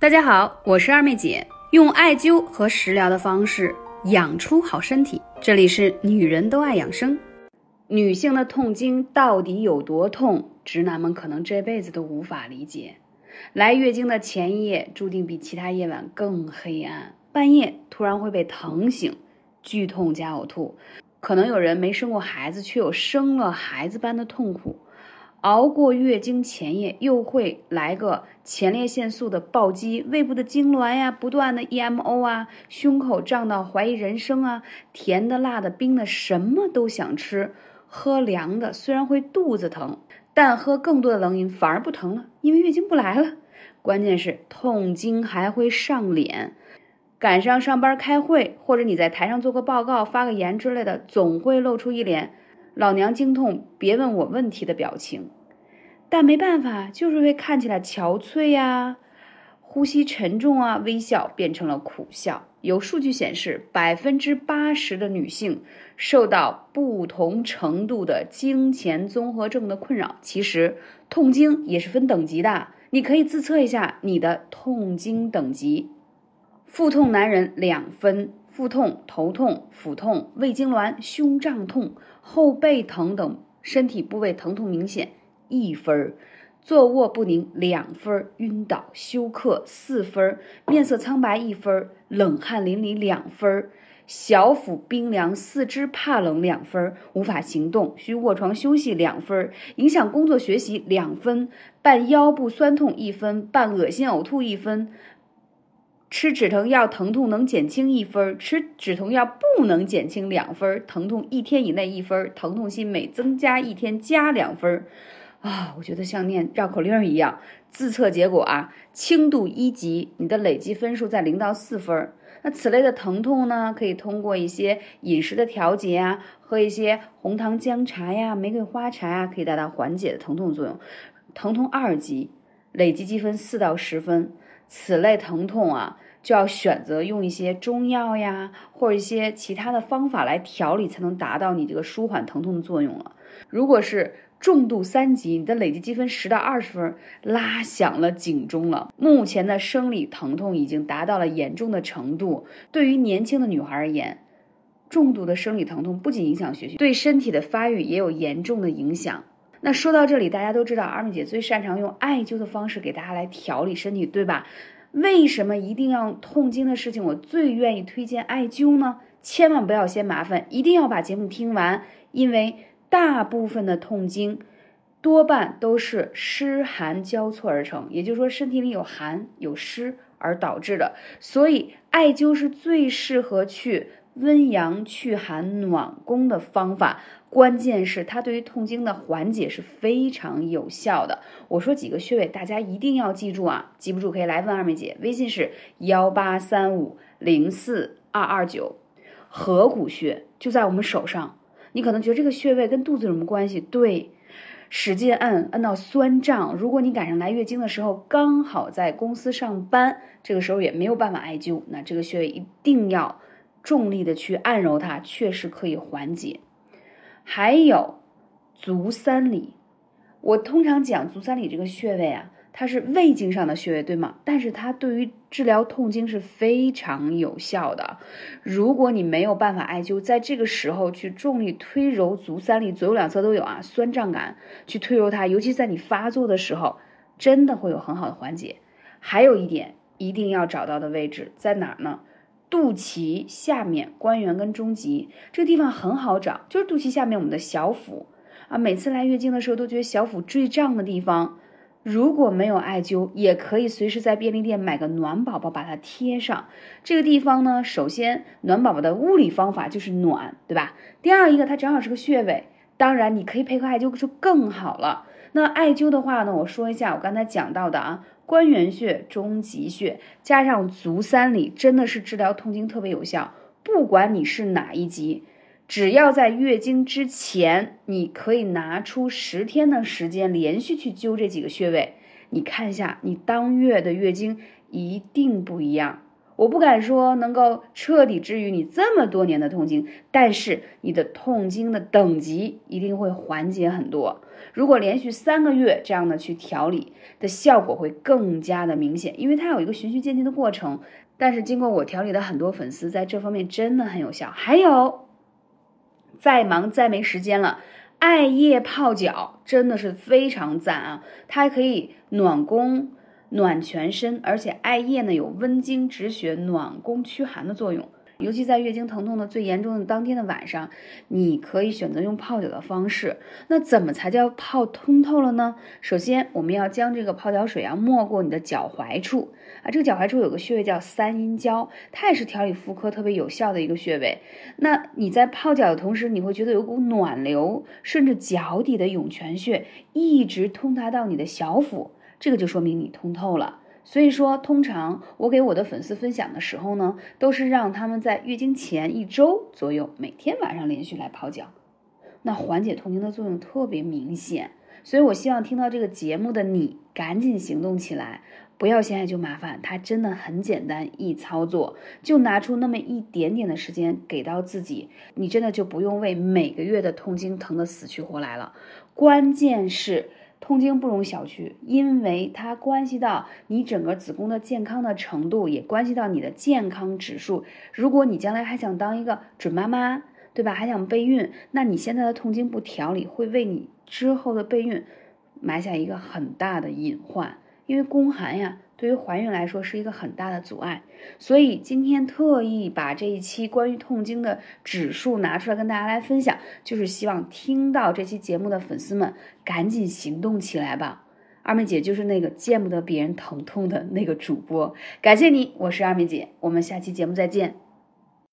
大家好，我是二妹姐，用艾灸和食疗的方式养出好身体。这里是女人都爱养生。女性的痛经到底有多痛？直男们可能这辈子都无法理解。来月经的前一夜注定比其他夜晚更黑暗，半夜突然会被疼醒，剧痛加呕吐。可能有人没生过孩子，却有生了孩子般的痛苦。熬过月经前夜，又会来个前列腺素的暴击，胃部的痉挛呀，不断的 EMO 啊，胸口胀到怀疑人生啊，甜的、辣的、冰的，什么都想吃。喝凉的虽然会肚子疼，但喝更多的冷饮反而不疼了，因为月经不来了。关键是痛经还会上脸，赶上上班开会，或者你在台上做个报告、发个言之类的，总会露出一脸。老娘经痛，别问我问题的表情，但没办法，就是会看起来憔悴呀，呼吸沉重啊，微笑变成了苦笑。有数据显示，百分之八十的女性受到不同程度的经前综合症的困扰。其实，痛经也是分等级的，你可以自测一下你的痛经等级。腹痛男人两分。腹痛、头痛、腹痛、胃痉挛、胸胀痛、后背疼等身体部位疼痛明显，一分儿；坐卧不宁两分儿；晕倒、休克四分儿；面色苍白一分儿；冷汗淋漓两分儿；小腹冰凉、四肢怕冷两分儿；无法行动需卧床休息两分儿；影响工作学习两分；伴腰部酸痛一分；伴恶心呕吐一分。吃止疼药疼痛能减轻一分，吃止疼药不能减轻两分，疼痛一天以内一分，疼痛心每增加一天加两分。啊，我觉得像念绕口令一样。自测结果啊，轻度一级，你的累计分数在零到四分。那此类的疼痛呢，可以通过一些饮食的调节啊，喝一些红糖姜茶呀、玫瑰花茶呀，可以达到缓解的疼痛作用。疼痛二级，累计积分四到十分。此类疼痛啊，就要选择用一些中药呀，或者一些其他的方法来调理，才能达到你这个舒缓疼痛的作用了。如果是重度三级，你的累计积分十到二十分，拉响了警钟了。目前的生理疼痛已经达到了严重的程度。对于年轻的女孩而言，重度的生理疼痛不仅影响学习，对身体的发育也有严重的影响。那说到这里，大家都知道二妹姐最擅长用艾灸的方式给大家来调理身体，对吧？为什么一定要痛经的事情，我最愿意推荐艾灸呢？千万不要嫌麻烦，一定要把节目听完，因为大部分的痛经多半都是湿寒交错而成，也就是说身体里有寒有湿而导致的，所以艾灸是最适合去。温阳祛寒暖宫的方法，关键是它对于痛经的缓解是非常有效的。我说几个穴位，大家一定要记住啊！记不住可以来问二妹姐，微信是幺八三五零四二二九，合谷穴就在我们手上。你可能觉得这个穴位跟肚子有什么关系？对，使劲摁，摁到酸胀。如果你赶上来月经的时候，刚好在公司上班，这个时候也没有办法艾灸，那这个穴位一定要。重力的去按揉它，确实可以缓解。还有足三里，我通常讲足三里这个穴位啊，它是胃经上的穴位，对吗？但是它对于治疗痛经是非常有效的。如果你没有办法艾灸，在这个时候去重力推揉足三里，左右两侧都有啊，酸胀感，去推揉它，尤其在你发作的时候，真的会有很好的缓解。还有一点一定要找到的位置在哪儿呢？肚脐下面关元跟中极这个地方很好找，就是肚脐下面我们的小腹啊。每次来月经的时候都觉得小腹坠胀的地方，如果没有艾灸，也可以随时在便利店买个暖宝宝把它贴上。这个地方呢，首先暖宝宝的物理方法就是暖，对吧？第二一个它正好是个穴位，当然你可以配合艾灸就更好了。那艾灸的话呢，我说一下我刚才讲到的啊。关元穴、中极穴加上足三里，真的是治疗痛经特别有效。不管你是哪一级，只要在月经之前，你可以拿出十天的时间，连续去灸这几个穴位。你看一下，你当月的月经一定不一样。我不敢说能够彻底治愈你这么多年的痛经，但是你的痛经的等级一定会缓解很多。如果连续三个月这样的去调理，的效果会更加的明显，因为它有一个循序渐进的过程。但是经过我调理的很多粉丝，在这方面真的很有效。还有，再忙再没时间了，艾叶泡脚真的是非常赞啊！它还可以暖宫、暖全身，而且艾叶呢有温经止血、暖宫驱寒的作用。尤其在月经疼痛的最严重的当天的晚上，你可以选择用泡脚的方式。那怎么才叫泡通透了呢？首先，我们要将这个泡脚水啊没过你的脚踝处啊，这个脚踝处有个穴位叫三阴交，它也是调理妇科特别有效的一个穴位。那你在泡脚的同时，你会觉得有股暖流顺着脚底的涌泉穴一直通达到你的小腹，这个就说明你通透了。所以说，通常我给我的粉丝分享的时候呢，都是让他们在月经前一周左右，每天晚上连续来泡脚，那缓解痛经的作用特别明显。所以我希望听到这个节目的你，赶紧行动起来，不要现在就麻烦，它真的很简单易操作，就拿出那么一点点的时间给到自己，你真的就不用为每个月的痛经疼得死去活来了。关键是。痛经不容小觑，因为它关系到你整个子宫的健康的程度，也关系到你的健康指数。如果你将来还想当一个准妈妈，对吧？还想备孕，那你现在的痛经不调理，会为你之后的备孕埋下一个很大的隐患。因为宫寒呀，对于怀孕来说是一个很大的阻碍，所以今天特意把这一期关于痛经的指数拿出来跟大家来分享，就是希望听到这期节目的粉丝们赶紧行动起来吧。二妹姐就是那个见不得别人疼痛的那个主播，感谢你，我是二妹姐，我们下期节目再见。